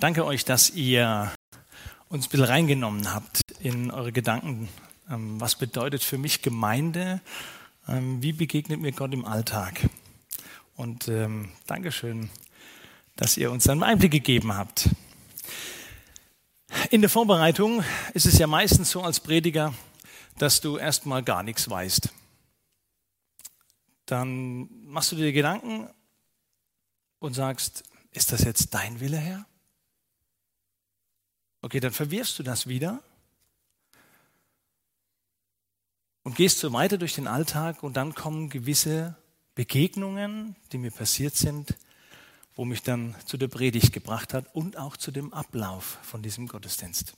Danke euch, dass ihr uns ein bisschen reingenommen habt in eure Gedanken. Ähm, was bedeutet für mich Gemeinde? Ähm, wie begegnet mir Gott im Alltag? Und ähm, Dankeschön, dass ihr uns einen Einblick gegeben habt. In der Vorbereitung ist es ja meistens so als Prediger, dass du erstmal gar nichts weißt. Dann machst du dir Gedanken und sagst, ist das jetzt dein Wille, Herr? Okay, dann verwirfst du das wieder und gehst so weiter durch den Alltag und dann kommen gewisse Begegnungen, die mir passiert sind, wo mich dann zu der Predigt gebracht hat und auch zu dem Ablauf von diesem Gottesdienst.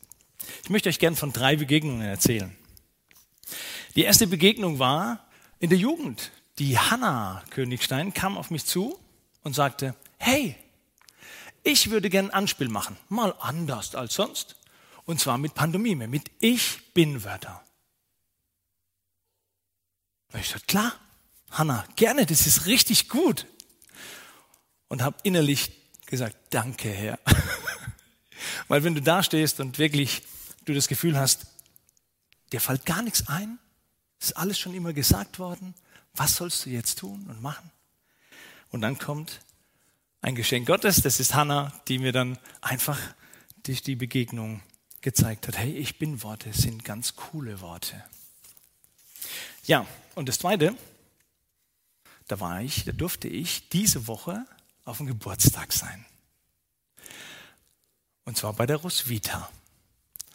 Ich möchte euch gern von drei Begegnungen erzählen. Die erste Begegnung war in der Jugend. Die Hanna Königstein kam auf mich zu und sagte, hey, ich würde gern ein Anspiel machen, mal anders als sonst. Und zwar mit Pandomime, mit Ich bin Wörter. Und ich sagte, klar, Hanna, gerne, das ist richtig gut. Und habe innerlich gesagt, danke Herr. Weil wenn du da stehst und wirklich du das Gefühl hast, dir fällt gar nichts ein, ist alles schon immer gesagt worden, was sollst du jetzt tun und machen? Und dann kommt ein Geschenk Gottes, das ist Hannah, die mir dann einfach durch die Begegnung gezeigt hat, hey, ich bin Worte, sind ganz coole Worte. Ja, und das Zweite, da war ich, da durfte ich diese Woche auf dem Geburtstag sein. Und zwar bei der Roswitha.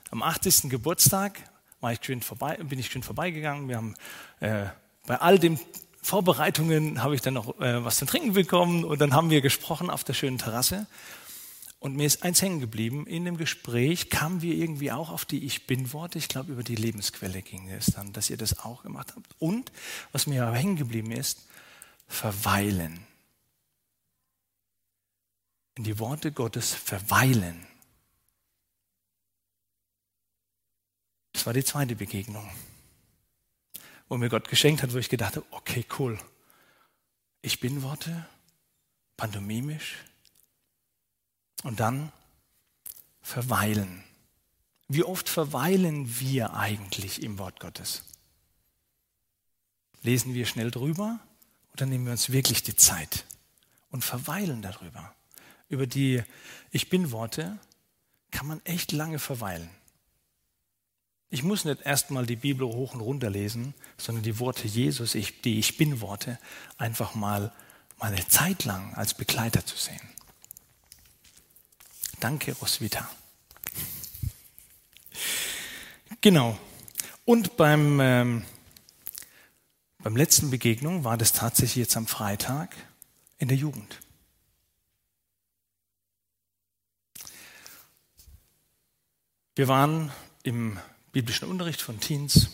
Am 80. Geburtstag war ich vorbei, bin ich schön vorbeigegangen. Wir haben äh, bei all dem Vorbereitungen habe ich dann noch äh, was zu trinken bekommen und dann haben wir gesprochen auf der schönen Terrasse. Und mir ist eins hängen geblieben. In dem Gespräch kamen wir irgendwie auch auf die Ich Bin-Worte. Ich glaube, über die Lebensquelle ging es dann, dass ihr das auch gemacht habt. Und was mir aber hängen geblieben ist, verweilen. In die Worte Gottes verweilen. Das war die zweite Begegnung wo mir Gott geschenkt hat, wo ich gedacht habe, okay, cool. Ich bin Worte, pantomimisch und dann verweilen. Wie oft verweilen wir eigentlich im Wort Gottes? Lesen wir schnell drüber oder nehmen wir uns wirklich die Zeit und verweilen darüber? Über die Ich bin Worte kann man echt lange verweilen. Ich muss nicht erstmal die Bibel hoch und runter lesen, sondern die Worte Jesus, die Ich bin Worte, einfach mal, mal eine Zeit lang als Begleiter zu sehen. Danke, Roswitha. Genau. Und beim, ähm, beim letzten Begegnung war das tatsächlich jetzt am Freitag in der Jugend. Wir waren im biblischen Unterricht von Teens.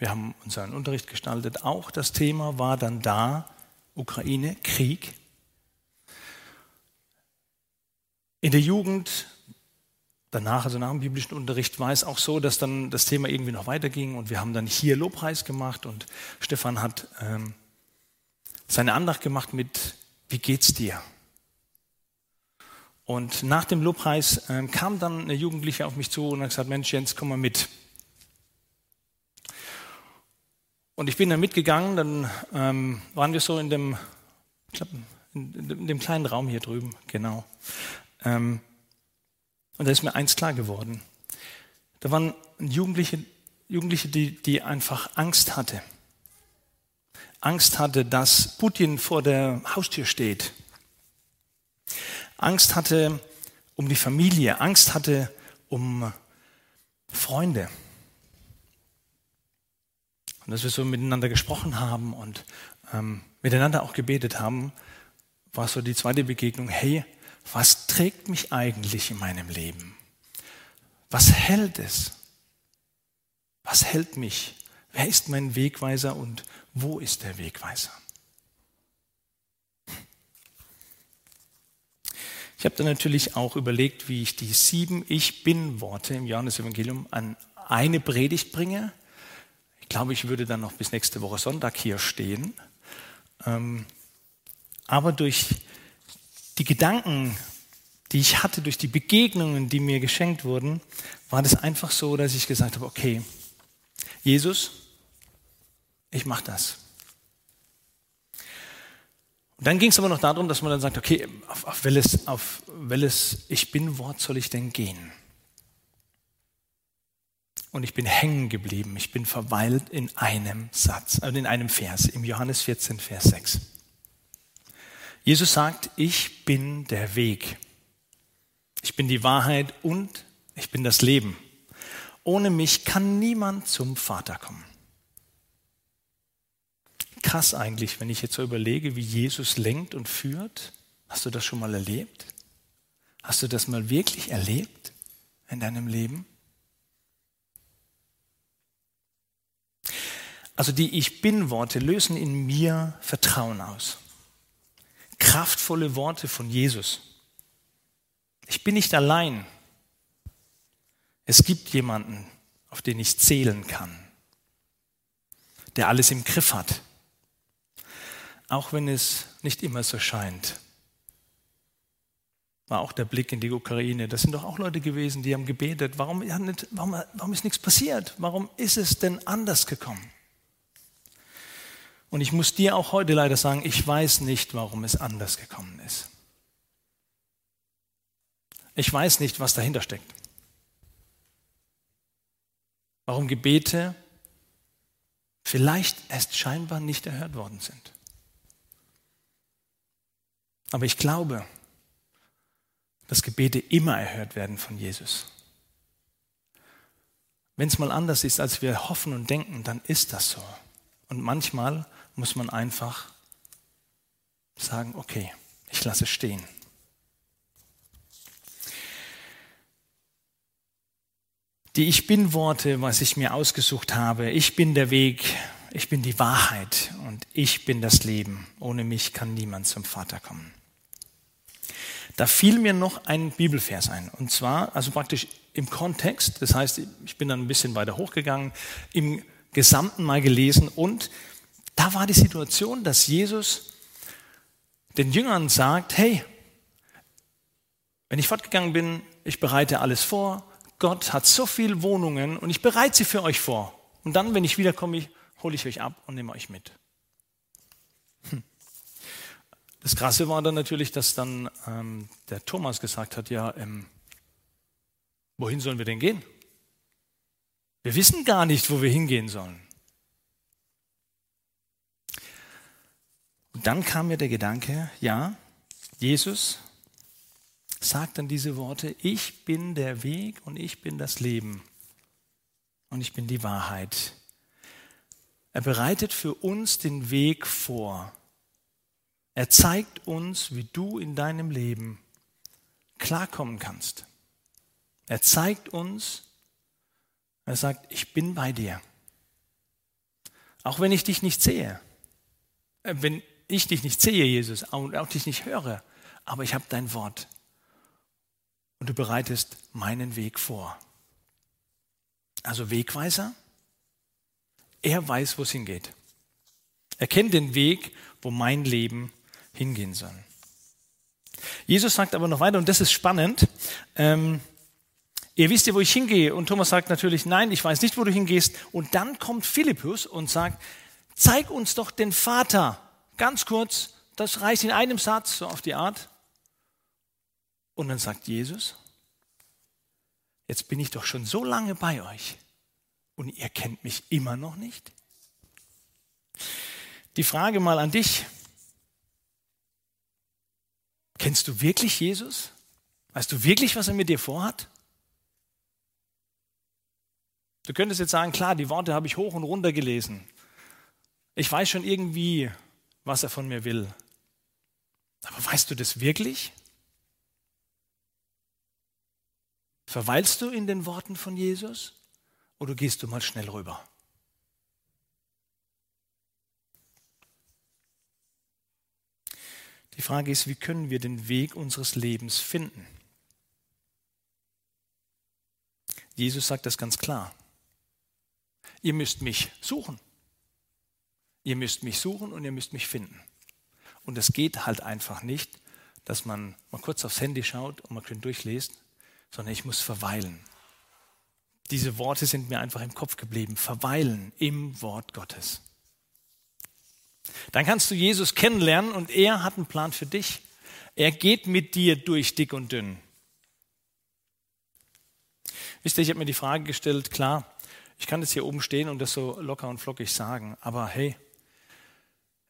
Wir haben unseren Unterricht gestaltet. Auch das Thema war dann da, Ukraine, Krieg. In der Jugend, danach, also nach dem biblischen Unterricht, war es auch so, dass dann das Thema irgendwie noch weiterging und wir haben dann hier Lobpreis gemacht und Stefan hat ähm, seine Andacht gemacht mit, wie geht's dir? Und nach dem Lobpreis ähm, kam dann eine Jugendliche auf mich zu und hat gesagt, Mensch Jens, komm mal mit. Und ich bin dann mitgegangen, dann ähm, waren wir so in dem, glaub, in, in, dem kleinen Raum hier drüben, genau. Ähm, und da ist mir eins klar geworden. Da waren Jugendliche, Jugendliche die, die einfach Angst hatte. Angst hatte, dass Putin vor der Haustür steht. Angst hatte um die Familie. Angst hatte um Freunde. Und dass wir so miteinander gesprochen haben und ähm, miteinander auch gebetet haben, war so die zweite Begegnung, hey, was trägt mich eigentlich in meinem Leben? Was hält es? Was hält mich? Wer ist mein Wegweiser und wo ist der Wegweiser? Ich habe dann natürlich auch überlegt, wie ich die sieben Ich bin-Worte im Johannes-Evangelium an eine Predigt bringe glaube, ich würde dann noch bis nächste Woche Sonntag hier stehen. Ähm, aber durch die Gedanken, die ich hatte durch die Begegnungen, die mir geschenkt wurden, war das einfach so, dass ich gesagt habe, okay, Jesus, ich mache das. Und dann ging es aber noch darum, dass man dann sagt, okay, auf, auf, welches, auf welches Ich bin-Wort soll ich denn gehen? Und ich bin hängen geblieben. Ich bin verweilt in einem Satz, also in einem Vers, im Johannes 14, Vers 6. Jesus sagt, ich bin der Weg. Ich bin die Wahrheit und ich bin das Leben. Ohne mich kann niemand zum Vater kommen. Krass eigentlich, wenn ich jetzt so überlege, wie Jesus lenkt und führt. Hast du das schon mal erlebt? Hast du das mal wirklich erlebt in deinem Leben? Also die Ich bin-Worte lösen in mir Vertrauen aus. Kraftvolle Worte von Jesus. Ich bin nicht allein. Es gibt jemanden, auf den ich zählen kann, der alles im Griff hat, auch wenn es nicht immer so scheint. War auch der Blick in die Ukraine. Das sind doch auch Leute gewesen, die haben gebetet. Warum, warum, warum ist nichts passiert? Warum ist es denn anders gekommen? Und ich muss dir auch heute leider sagen, ich weiß nicht, warum es anders gekommen ist. Ich weiß nicht, was dahinter steckt. Warum Gebete vielleicht erst scheinbar nicht erhört worden sind. Aber ich glaube, dass Gebete immer erhört werden von Jesus. Wenn es mal anders ist, als wir hoffen und denken, dann ist das so. Und manchmal muss man einfach sagen, okay, ich lasse stehen. Die Ich bin Worte, was ich mir ausgesucht habe, ich bin der Weg, ich bin die Wahrheit und ich bin das Leben. Ohne mich kann niemand zum Vater kommen. Da fiel mir noch ein Bibelvers ein. Und zwar, also praktisch im Kontext, das heißt, ich bin dann ein bisschen weiter hochgegangen, im Gesamten mal gelesen und da war die Situation, dass Jesus den Jüngern sagt, hey, wenn ich fortgegangen bin, ich bereite alles vor, Gott hat so viele Wohnungen und ich bereite sie für euch vor. Und dann, wenn ich wiederkomme, hole ich euch ab und nehme euch mit. Hm. Das Krasse war dann natürlich, dass dann ähm, der Thomas gesagt hat, ja, ähm, wohin sollen wir denn gehen? Wir wissen gar nicht, wo wir hingehen sollen. Dann kam mir der Gedanke, ja, Jesus sagt dann diese Worte, ich bin der Weg und ich bin das Leben und ich bin die Wahrheit. Er bereitet für uns den Weg vor. Er zeigt uns, wie du in deinem Leben klarkommen kannst. Er zeigt uns, er sagt, ich bin bei dir. Auch wenn ich dich nicht sehe. Äh, wenn ich dich nicht sehe, Jesus, und auch dich nicht höre, aber ich habe dein Wort. Und du bereitest meinen Weg vor. Also Wegweiser, er weiß, wo es hingeht. Er kennt den Weg, wo mein Leben hingehen soll. Jesus sagt aber noch weiter, und das ist spannend, ähm, ihr wisst ja, wo ich hingehe. Und Thomas sagt natürlich, nein, ich weiß nicht, wo du hingehst. Und dann kommt Philippus und sagt, zeig uns doch den Vater. Ganz kurz, das reicht in einem Satz, so auf die Art. Und dann sagt Jesus, jetzt bin ich doch schon so lange bei euch und ihr kennt mich immer noch nicht. Die Frage mal an dich. Kennst du wirklich Jesus? Weißt du wirklich, was er mit dir vorhat? Du könntest jetzt sagen, klar, die Worte habe ich hoch und runter gelesen. Ich weiß schon irgendwie, was er von mir will. Aber weißt du das wirklich? Verweilst du in den Worten von Jesus oder gehst du mal schnell rüber? Die Frage ist, wie können wir den Weg unseres Lebens finden? Jesus sagt das ganz klar. Ihr müsst mich suchen. Ihr müsst mich suchen und ihr müsst mich finden. Und es geht halt einfach nicht dass man mal kurz aufs Handy schaut und man schön durchliest, sondern ich muss verweilen. Diese Worte sind mir einfach im Kopf geblieben. Verweilen im Wort Gottes. Dann kannst du Jesus kennenlernen und er hat einen Plan für dich. Er geht mit dir durch dick und dünn. Wisst ihr, ich habe mir die Frage gestellt, klar, ich kann jetzt hier oben stehen und das so locker und flockig sagen, aber hey,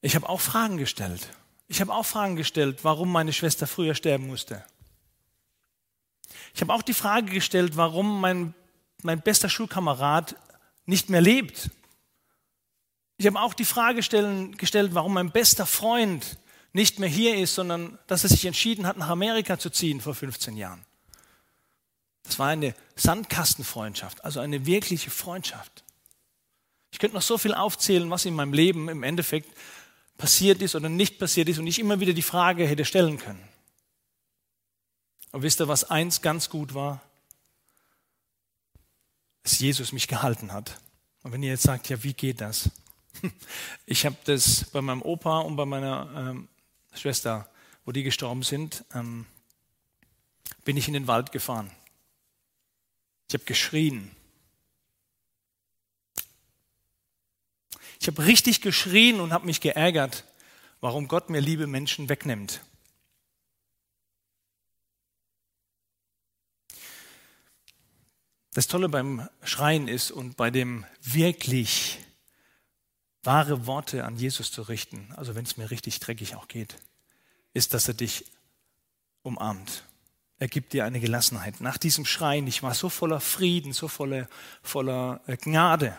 ich habe auch Fragen gestellt. Ich habe auch Fragen gestellt, warum meine Schwester früher sterben musste. Ich habe auch die Frage gestellt, warum mein, mein bester Schulkamerad nicht mehr lebt. Ich habe auch die Frage stellen, gestellt, warum mein bester Freund nicht mehr hier ist, sondern dass er sich entschieden hat, nach Amerika zu ziehen vor 15 Jahren. Das war eine Sandkastenfreundschaft, also eine wirkliche Freundschaft. Ich könnte noch so viel aufzählen, was in meinem Leben im Endeffekt passiert ist oder nicht passiert ist und ich immer wieder die Frage hätte stellen können. Aber wisst ihr, was eins ganz gut war? Dass Jesus mich gehalten hat. Und wenn ihr jetzt sagt, ja, wie geht das? Ich habe das bei meinem Opa und bei meiner ähm, Schwester, wo die gestorben sind, ähm, bin ich in den Wald gefahren. Ich habe geschrien. Ich habe richtig geschrien und habe mich geärgert, warum Gott mir liebe Menschen wegnimmt. Das Tolle beim Schreien ist und bei dem wirklich wahre Worte an Jesus zu richten, also wenn es mir richtig dreckig auch geht, ist, dass er dich umarmt. Er gibt dir eine Gelassenheit. Nach diesem Schreien, ich war so voller Frieden, so voller, voller äh, Gnade,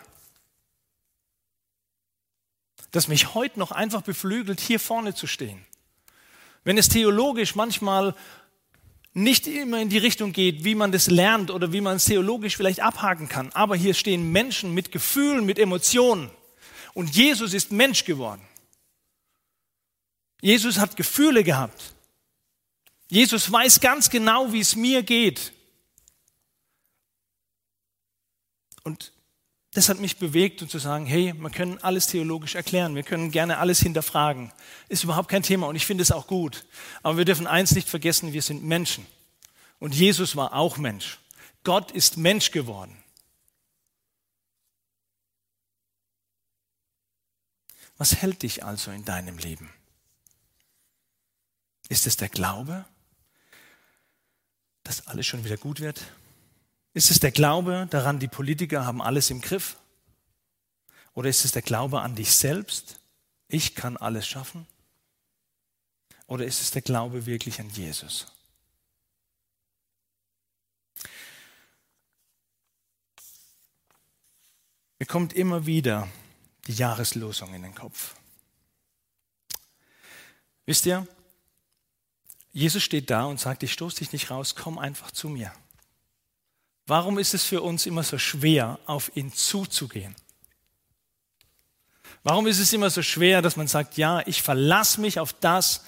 dass mich heute noch einfach beflügelt, hier vorne zu stehen. Wenn es theologisch manchmal nicht immer in die Richtung geht, wie man das lernt oder wie man es theologisch vielleicht abhaken kann, aber hier stehen Menschen mit Gefühlen, mit Emotionen und Jesus ist Mensch geworden. Jesus hat Gefühle gehabt. Jesus weiß ganz genau, wie es mir geht. Und das hat mich bewegt, um zu sagen, hey, wir können alles theologisch erklären, wir können gerne alles hinterfragen. Ist überhaupt kein Thema und ich finde es auch gut. Aber wir dürfen eins nicht vergessen, wir sind Menschen. Und Jesus war auch Mensch. Gott ist Mensch geworden. Was hält dich also in deinem Leben? Ist es der Glaube, dass alles schon wieder gut wird? Ist es der Glaube daran, die Politiker haben alles im Griff? Oder ist es der Glaube an dich selbst? Ich kann alles schaffen? Oder ist es der Glaube wirklich an Jesus? Mir kommt immer wieder die Jahreslosung in den Kopf. Wisst ihr, Jesus steht da und sagt, ich stoße dich nicht raus, komm einfach zu mir. Warum ist es für uns immer so schwer, auf ihn zuzugehen? Warum ist es immer so schwer, dass man sagt, ja, ich verlasse mich auf das,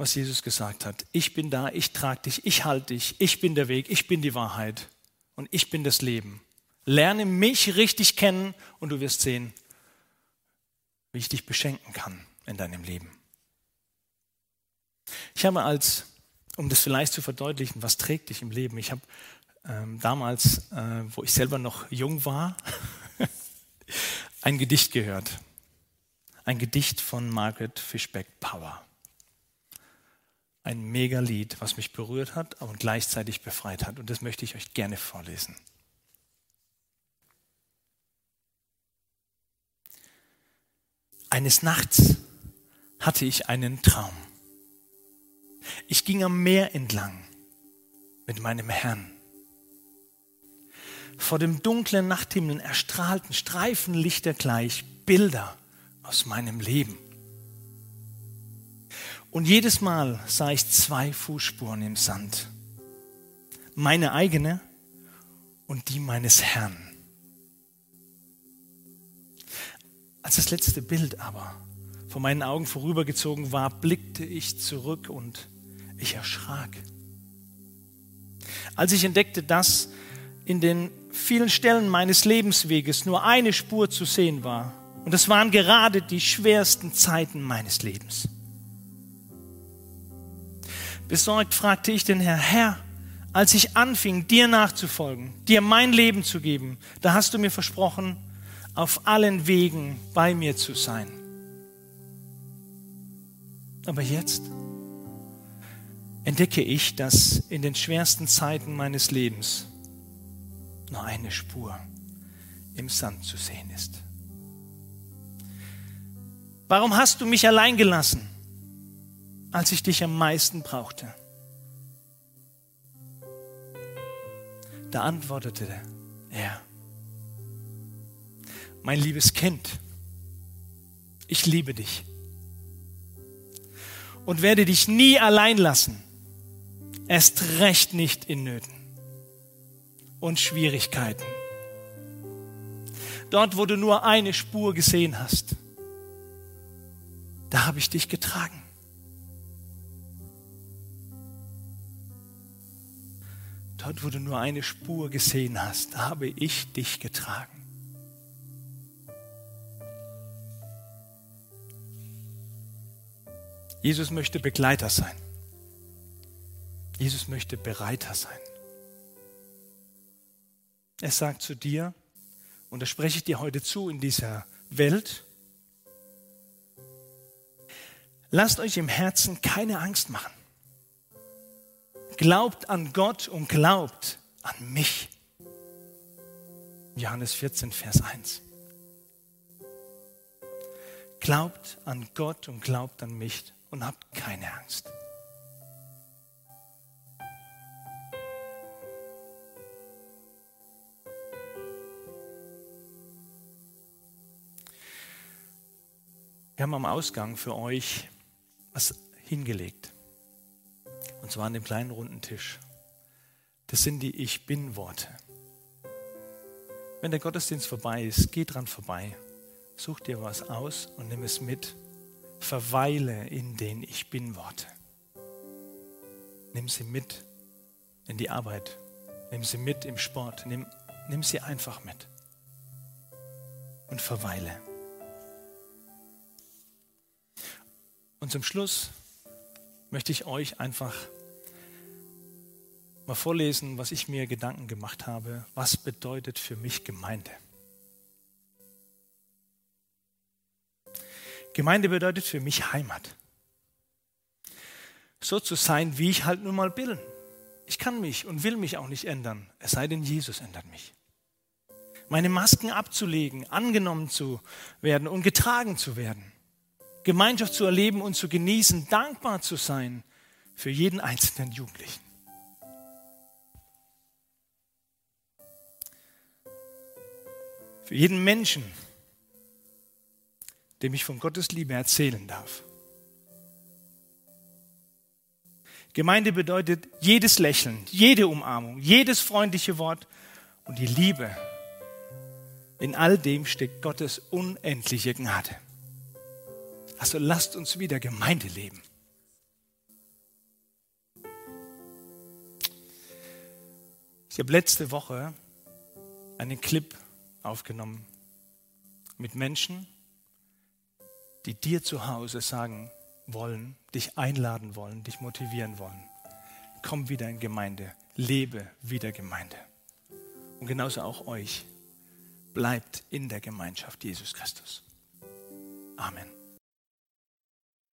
was Jesus gesagt hat. Ich bin da, ich trage dich, ich halte dich, ich bin der Weg, ich bin die Wahrheit und ich bin das Leben. Lerne mich richtig kennen und du wirst sehen, wie ich dich beschenken kann in deinem Leben. Ich habe als, um das vielleicht zu verdeutlichen, was trägt dich im Leben, ich habe damals, äh, wo ich selber noch jung war, ein Gedicht gehört. Ein Gedicht von Margaret Fishback Power. Ein Megalied, was mich berührt hat und gleichzeitig befreit hat. Und das möchte ich euch gerne vorlesen. Eines Nachts hatte ich einen Traum. Ich ging am Meer entlang mit meinem Herrn. Vor dem dunklen Nachthimmel erstrahlten Streifenlichter gleich Bilder aus meinem Leben. Und jedes Mal sah ich zwei Fußspuren im Sand. Meine eigene und die meines Herrn. Als das letzte Bild aber vor meinen Augen vorübergezogen war, blickte ich zurück und ich erschrak. Als ich entdeckte, dass in den vielen Stellen meines Lebensweges nur eine Spur zu sehen war, und es waren gerade die schwersten Zeiten meines Lebens. Besorgt fragte ich den Herr, Herr, als ich anfing, dir nachzufolgen, dir mein Leben zu geben, da hast du mir versprochen, auf allen Wegen bei mir zu sein. Aber jetzt entdecke ich, dass in den schwersten Zeiten meines Lebens nur eine Spur im Sand zu sehen ist. Warum hast du mich allein gelassen, als ich dich am meisten brauchte? Da antwortete er, mein liebes Kind, ich liebe dich und werde dich nie allein lassen, erst recht nicht in Nöten und Schwierigkeiten. Dort, wo du nur eine Spur gesehen hast, da habe ich dich getragen. Dort, wo du nur eine Spur gesehen hast, da habe ich dich getragen. Jesus möchte Begleiter sein. Jesus möchte Bereiter sein. Er sagt zu dir, und das spreche ich dir heute zu in dieser Welt, lasst euch im Herzen keine Angst machen. Glaubt an Gott und glaubt an mich. Johannes 14, Vers 1. Glaubt an Gott und glaubt an mich und habt keine Angst. Wir haben am Ausgang für euch was hingelegt. Und zwar an dem kleinen runden Tisch. Das sind die Ich Bin-Worte. Wenn der Gottesdienst vorbei ist, geh dran vorbei. Such dir was aus und nimm es mit. Verweile in den Ich Bin-Worte. Nimm sie mit in die Arbeit. Nimm sie mit im Sport. Nimm, nimm sie einfach mit. Und verweile. Und zum Schluss möchte ich euch einfach mal vorlesen, was ich mir Gedanken gemacht habe. Was bedeutet für mich Gemeinde? Gemeinde bedeutet für mich Heimat. So zu sein, wie ich halt nun mal bin. Ich kann mich und will mich auch nicht ändern, es sei denn, Jesus ändert mich. Meine Masken abzulegen, angenommen zu werden und getragen zu werden. Gemeinschaft zu erleben und zu genießen, dankbar zu sein für jeden einzelnen Jugendlichen. Für jeden Menschen, dem ich von Gottes Liebe erzählen darf. Gemeinde bedeutet jedes Lächeln, jede Umarmung, jedes freundliche Wort und die Liebe. In all dem steckt Gottes unendliche Gnade. Also lasst uns wieder Gemeinde leben. Ich habe letzte Woche einen Clip aufgenommen mit Menschen, die dir zu Hause sagen wollen, dich einladen wollen, dich motivieren wollen. Komm wieder in Gemeinde, lebe wieder Gemeinde. Und genauso auch euch. Bleibt in der Gemeinschaft Jesus Christus. Amen.